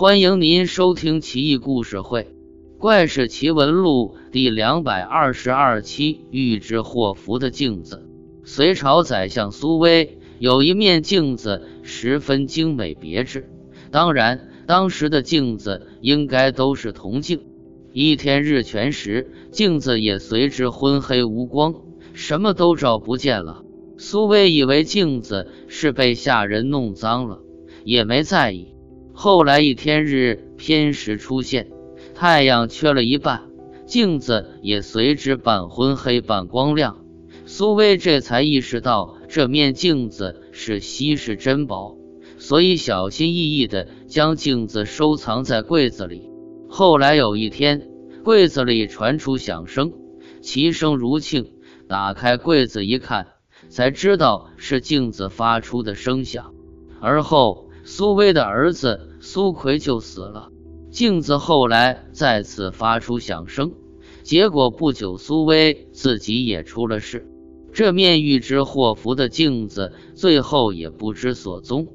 欢迎您收听《奇异故事会·怪事奇闻录》第两百二十二期。预知祸福的镜子。隋朝宰相苏威有一面镜子，十分精美别致。当然，当时的镜子应该都是铜镜。一天日全食，镜子也随之昏黑无光，什么都照不见了。苏威以为镜子是被下人弄脏了，也没在意。后来一天日偏食出现，太阳缺了一半，镜子也随之半昏黑半光亮。苏威这才意识到这面镜子是稀世珍宝，所以小心翼翼地将镜子收藏在柜子里。后来有一天，柜子里传出响声，其声如磬。打开柜子一看，才知道是镜子发出的声响。而后，苏威的儿子。苏奎就死了，镜子后来再次发出响声，结果不久苏威自己也出了事，这面预知祸福的镜子最后也不知所踪。